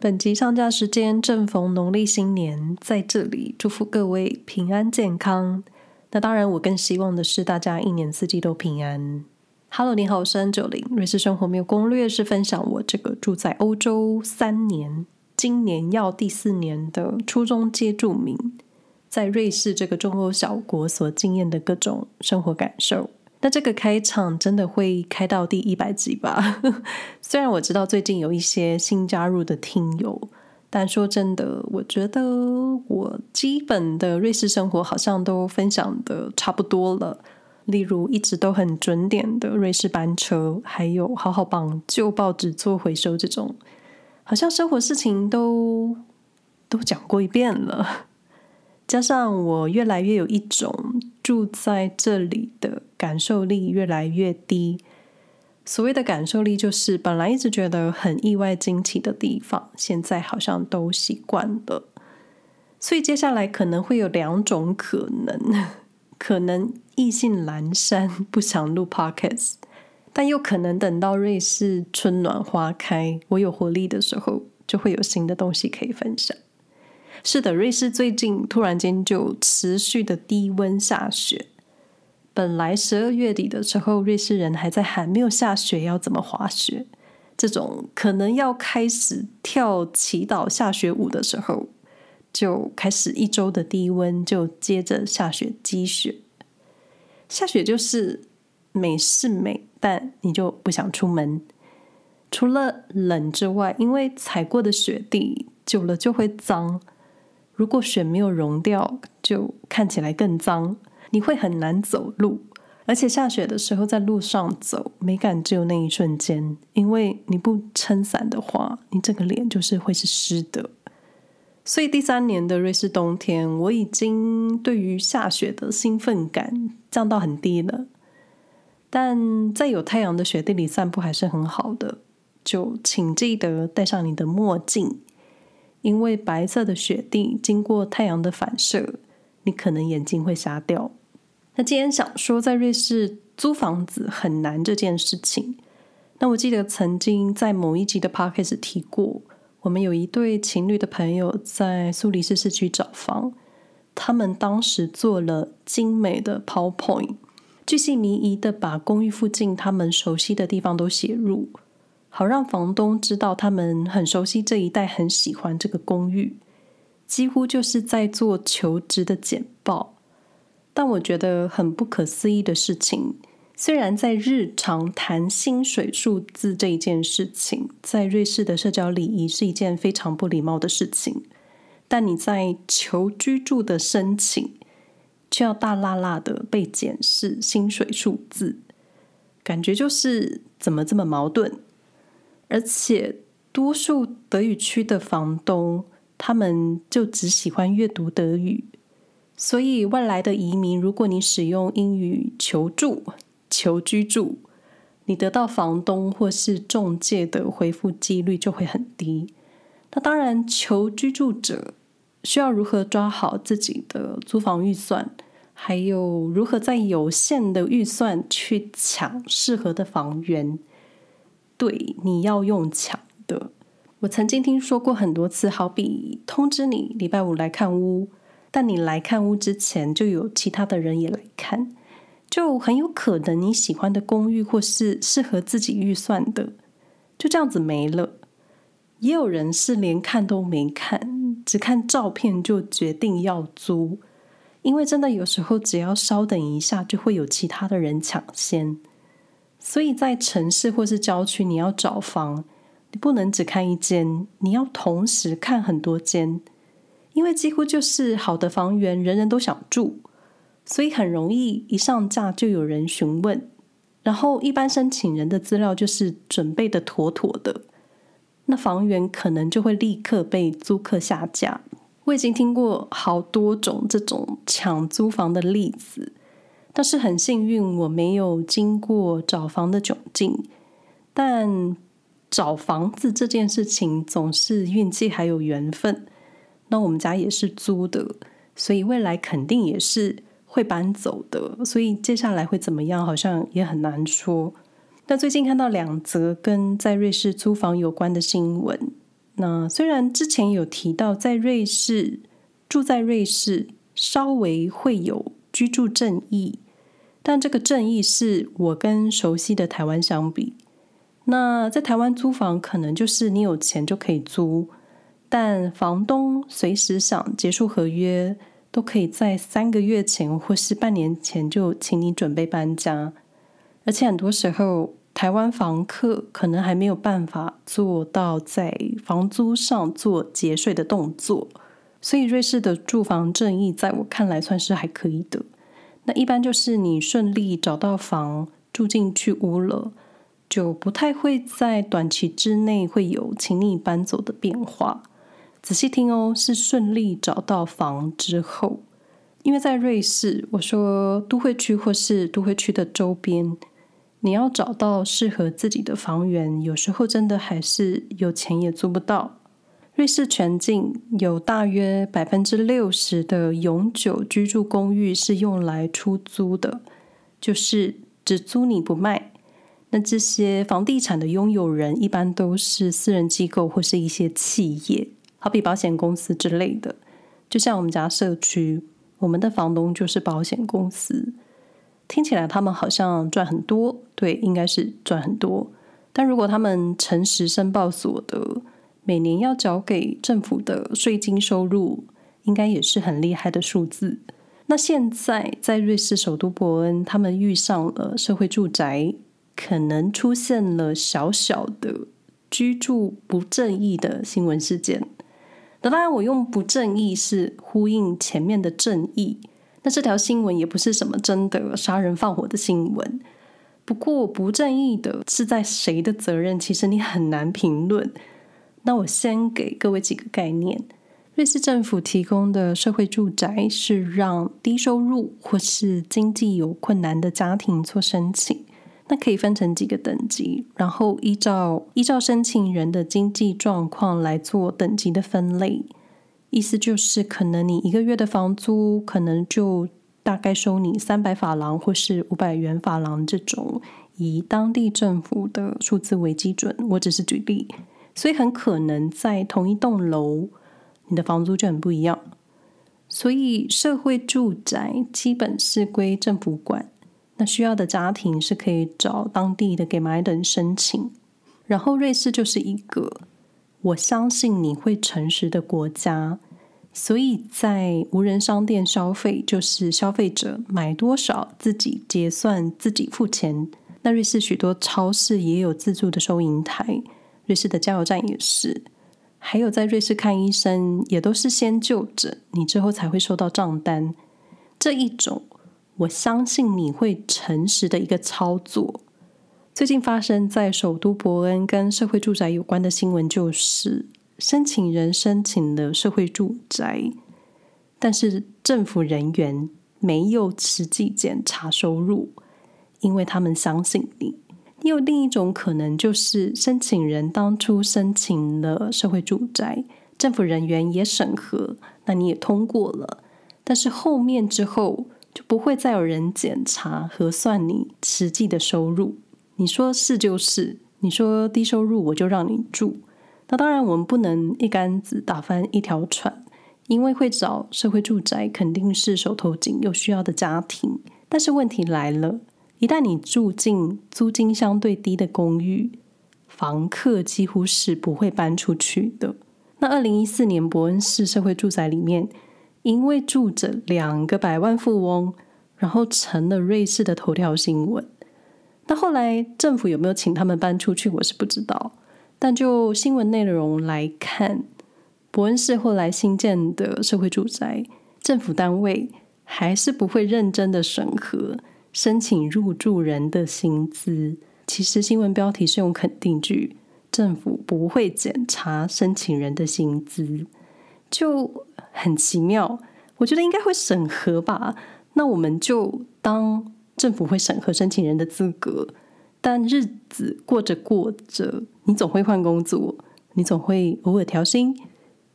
本集上架时间正逢农历新年，在这里祝福各位平安健康。那当然，我更希望的是大家一年四季都平安。Hello，你好，我是 N90 瑞士生活没有攻略是分享我这个住在欧洲三年，今年要第四年的初中接住民，在瑞士这个中欧小国所经验的各种生活感受。那这个开场真的会开到第一百集吧？虽然我知道最近有一些新加入的听友，但说真的，我觉得我基本的瑞士生活好像都分享的差不多了。例如一直都很准点的瑞士班车，还有好好帮旧报纸做回收这种，好像生活事情都都讲过一遍了。加上我越来越有一种住在这里的感受力越来越低。所谓的感受力，就是本来一直觉得很意外惊奇的地方，现在好像都习惯了。所以接下来可能会有两种可能：可能意兴阑珊，不想录 Podcast，但又可能等到瑞士春暖花开，我有活力的时候，就会有新的东西可以分享。是的，瑞士最近突然间就持续的低温下雪。本来十二月底的时候，瑞士人还在喊没有下雪要怎么滑雪，这种可能要开始跳祈祷下雪舞的时候，就开始一周的低温，就接着下雪积雪。下雪就是美是美，但你就不想出门。除了冷之外，因为踩过的雪地久了就会脏。如果雪没有融掉，就看起来更脏，你会很难走路。而且下雪的时候，在路上走，美感只有那一瞬间，因为你不撑伞的话，你整个脸就是会是湿的。所以第三年的瑞士冬天，我已经对于下雪的兴奋感降到很低了。但在有太阳的雪地里散步还是很好的，就请记得戴上你的墨镜。因为白色的雪地经过太阳的反射，你可能眼睛会瞎掉。那今天想说，在瑞士租房子很难这件事情。那我记得曾经在某一集的 podcast 提过，我们有一对情侣的朋友在苏黎世市区找房，他们当时做了精美的 PowerPoint，巨细靡遗的把公寓附近他们熟悉的地方都写入。好让房东知道他们很熟悉这一带，很喜欢这个公寓，几乎就是在做求职的简报。但我觉得很不可思议的事情，虽然在日常谈薪水数字这一件事情，在瑞士的社交礼仪是一件非常不礼貌的事情，但你在求居住的申请，却要大剌剌的被检视薪水数字，感觉就是怎么这么矛盾？而且，多数德语区的房东，他们就只喜欢阅读德语，所以外来的移民，如果你使用英语求助、求居住，你得到房东或是中介的回复几率就会很低。那当然，求居住者需要如何抓好自己的租房预算，还有如何在有限的预算去抢适合的房源。对，你要用抢的。我曾经听说过很多次，好比通知你礼拜五来看屋，但你来看屋之前就有其他的人也来看，就很有可能你喜欢的公寓或是适合自己预算的，就这样子没了。也有人是连看都没看，只看照片就决定要租，因为真的有时候只要稍等一下，就会有其他的人抢先。所以在城市或是郊区，你要找房，你不能只看一间，你要同时看很多间，因为几乎就是好的房源，人人都想住，所以很容易一上架就有人询问，然后一般申请人的资料就是准备的妥妥的，那房源可能就会立刻被租客下架。我已经听过好多种这种抢租房的例子。但是很幸运，我没有经过找房的窘境。但找房子这件事情总是运气还有缘分。那我们家也是租的，所以未来肯定也是会搬走的。所以接下来会怎么样，好像也很难说。那最近看到两则跟在瑞士租房有关的新闻，那虽然之前有提到，在瑞士住在瑞士稍微会有居住正义，但这个正义是我跟熟悉的台湾相比。那在台湾租房，可能就是你有钱就可以租，但房东随时想结束合约，都可以在三个月前或是半年前就请你准备搬家，而且很多时候。台湾房客可能还没有办法做到在房租上做节税的动作，所以瑞士的住房正义在我看来算是还可以的。那一般就是你顺利找到房住进去屋了，就不太会在短期之内会有请你搬走的变化。仔细听哦，是顺利找到房之后，因为在瑞士，我说都会区或是都会区的周边。你要找到适合自己的房源，有时候真的还是有钱也租不到。瑞士全境有大约百分之六十的永久居住公寓是用来出租的，就是只租你不卖。那这些房地产的拥有人一般都是私人机构或是一些企业，好比保险公司之类的。就像我们家社区，我们的房东就是保险公司。听起来他们好像赚很多，对，应该是赚很多。但如果他们诚实申报所得，每年要缴给政府的税金收入，应该也是很厉害的数字。那现在在瑞士首都伯恩，他们遇上了社会住宅，可能出现了小小的居住不正义的新闻事件。那当然，我用不正义是呼应前面的正义。那这条新闻也不是什么真的杀人放火的新闻，不过不正义的是在谁的责任，其实你很难评论。那我先给各位几个概念：瑞士政府提供的社会住宅是让低收入或是经济有困难的家庭做申请，那可以分成几个等级，然后依照依照申请人的经济状况来做等级的分类。意思就是，可能你一个月的房租可能就大概收你三百法郎或是五百元法郎这种，以当地政府的数字为基准。我只是举例，所以很可能在同一栋楼，你的房租就很不一样。所以社会住宅基本是归政府管，那需要的家庭是可以找当地的 Gemeinde 申请。然后瑞士就是一个。我相信你会诚实的国家，所以在无人商店消费，就是消费者买多少自己结算、自己付钱。那瑞士许多超市也有自助的收银台，瑞士的加油站也是。还有在瑞士看医生，也都是先就诊，你之后才会收到账单。这一种，我相信你会诚实的一个操作。最近发生在首都伯恩跟社会住宅有关的新闻，就是申请人申请了社会住宅，但是政府人员没有实际检查收入，因为他们相信你。你有另一种可能，就是申请人当初申请了社会住宅，政府人员也审核，那你也通过了，但是后面之后就不会再有人检查核算你实际的收入。你说是就是，你说低收入我就让你住。那当然，我们不能一竿子打翻一条船，因为会找社会住宅肯定是手头紧又需要的家庭。但是问题来了，一旦你住进租金相对低的公寓，房客几乎是不会搬出去的。那二零一四年伯恩市社会住宅里面，因为住着两个百万富翁，然后成了瑞士的头条新闻。那后来政府有没有请他们搬出去，我是不知道。但就新闻内容来看，伯恩市后来新建的社会住宅，政府单位还是不会认真的审核申请入住人的薪资。其实新闻标题是用肯定句，政府不会检查申请人的薪资，就很奇妙。我觉得应该会审核吧。那我们就当。政府会审核申请人的资格，但日子过着过着，你总会换工作，你总会偶尔调薪。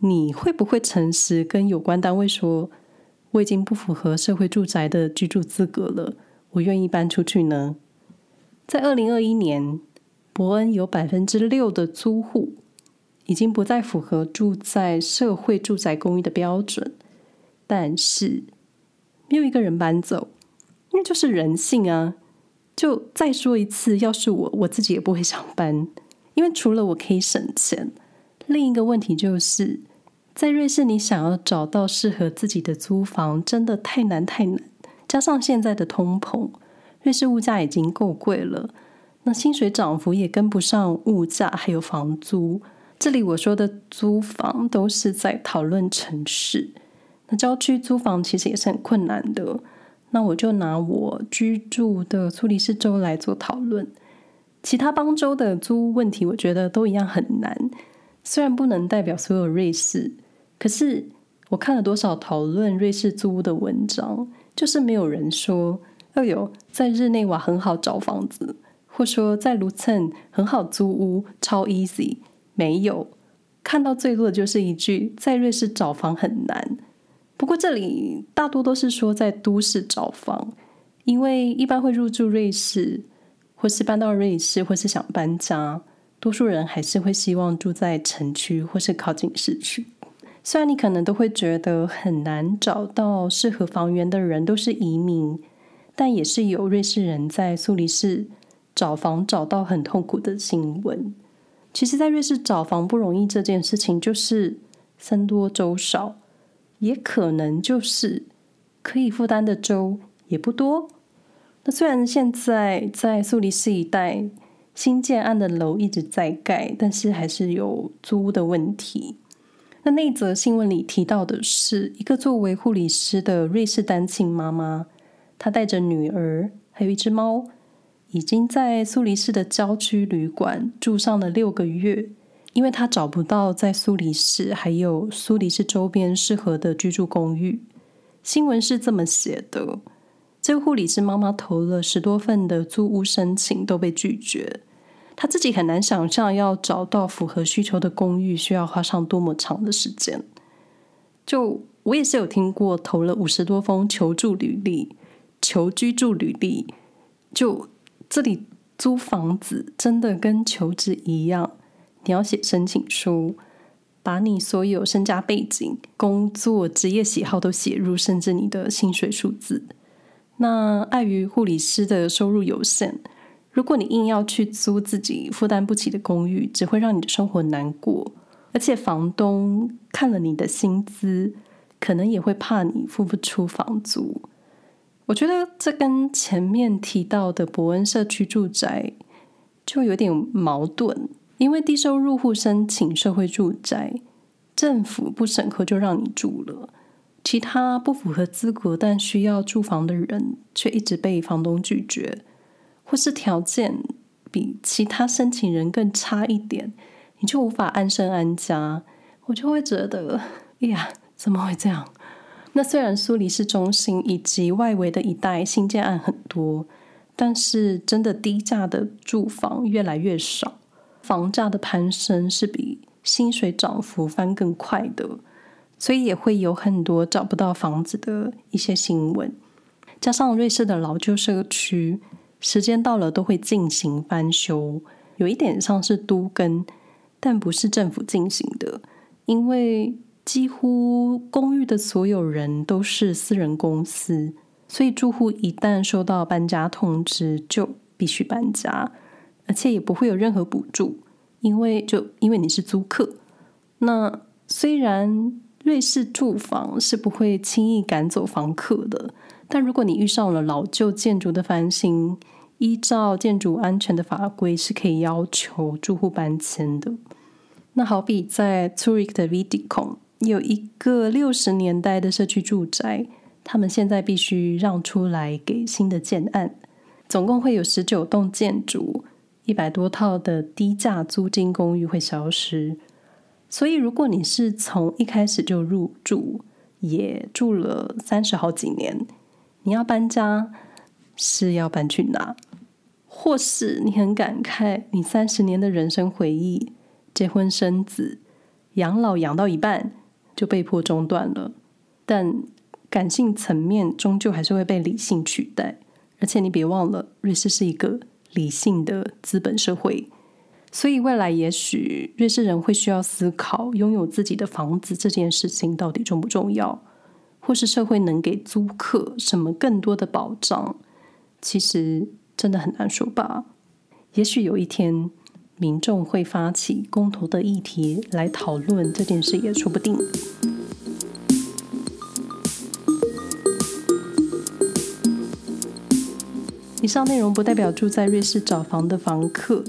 你会不会诚实跟有关单位说，我已经不符合社会住宅的居住资格了，我愿意搬出去呢？在二零二一年，伯恩有百分之六的租户已经不再符合住在社会住宅公寓的标准，但是没有一个人搬走，那就是人性啊！就再说一次，要是我，我自己也不会想搬，因为除了我可以省钱，另一个问题就是在瑞士，你想要找到适合自己的租房，真的太难太难。加上现在的通膨，瑞士物价已经够贵了，那薪水涨幅也跟不上物价，还有房租。这里我说的租房都是在讨论城市，那郊区租房其实也是很困难的。那我就拿我居住的苏黎世州来做讨论，其他邦州的租屋问题，我觉得都一样很难。虽然不能代表所有瑞士，可是我看了多少讨论瑞士租屋的文章，就是没有人说，哎呦，在日内瓦很好找房子，或说在卢森很好租屋，超 easy。没有，看到最多的就是一句，在瑞士找房很难。不过这里大多都是说在都市找房，因为一般会入住瑞士，或是搬到瑞士，或是想搬家，多数人还是会希望住在城区或是靠近市区。虽然你可能都会觉得很难找到适合房源的人都是移民，但也是有瑞士人在苏黎世找房找到很痛苦的新闻。其实，在瑞士找房不容易这件事情，就是僧多粥少。也可能就是可以负担的州也不多。那虽然现在在苏黎世一带新建案的楼一直在盖，但是还是有租的问题。那那则新闻里提到的是一个作为护理师的瑞士单亲妈妈，她带着女儿还有一只猫，已经在苏黎世的郊区旅馆住上了六个月。因为她找不到在苏黎世还有苏黎世周边适合的居住公寓，新闻是这么写的：这个护理师妈妈投了十多份的租屋申请都被拒绝，他自己很难想象要找到符合需求的公寓需要花上多么长的时间。就我也是有听过投了五十多封求助履历、求居住履历，就这里租房子真的跟求职一样。你要写申请书，把你所有身家背景、工作、职业喜好都写入，甚至你的薪水数字。那碍于护理师的收入有限，如果你硬要去租自己负担不起的公寓，只会让你的生活难过。而且房东看了你的薪资，可能也会怕你付不出房租。我觉得这跟前面提到的伯恩社区住宅就有点矛盾。因为低收入户申请社会住宅，政府不审核就让你住了；其他不符合资格但需要住房的人，却一直被房东拒绝，或是条件比其他申请人更差一点，你就无法安身安家。我就会觉得，哎呀，怎么会这样？那虽然苏黎世中心以及外围的一带新建案很多，但是真的低价的住房越来越少。房价的攀升是比薪水涨幅翻更快的，所以也会有很多找不到房子的一些新闻。加上瑞士的老旧社区，时间到了都会进行翻修，有一点像是都更，但不是政府进行的，因为几乎公寓的所有人都是私人公司，所以住户一旦收到搬家通知，就必须搬家。而且也不会有任何补助，因为就因为你是租客。那虽然瑞士住房是不会轻易赶走房客的，但如果你遇上了老旧建筑的翻新，依照建筑安全的法规是可以要求住户搬迁的。那好比在 Zurich 的 Wiedikon 有一个六十年代的社区住宅，他们现在必须让出来给新的建案，总共会有十九栋建筑。一百多套的低价租金公寓会消失，所以如果你是从一开始就入住，也住了三十好几年，你要搬家是要搬去哪？或是你很感慨，你三十年的人生回忆，结婚生子，养老养到一半就被迫中断了。但感性层面终究还是会被理性取代，而且你别忘了，瑞士是一个。理性的资本社会，所以未来也许瑞士人会需要思考，拥有自己的房子这件事情到底重不重要，或是社会能给租客什么更多的保障？其实真的很难说吧。也许有一天，民众会发起公投的议题来讨论这件事，也说不定。以上内容不代表住在瑞士找房的房客。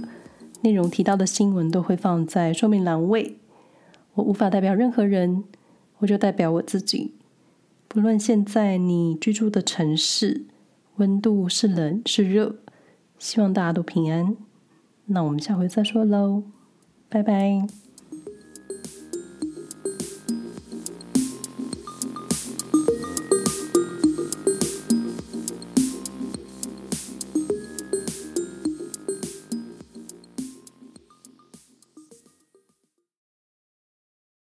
内容提到的新闻都会放在说明栏位。我无法代表任何人，我就代表我自己。不论现在你居住的城市温度是冷是热，希望大家都平安。那我们下回再说喽，拜拜。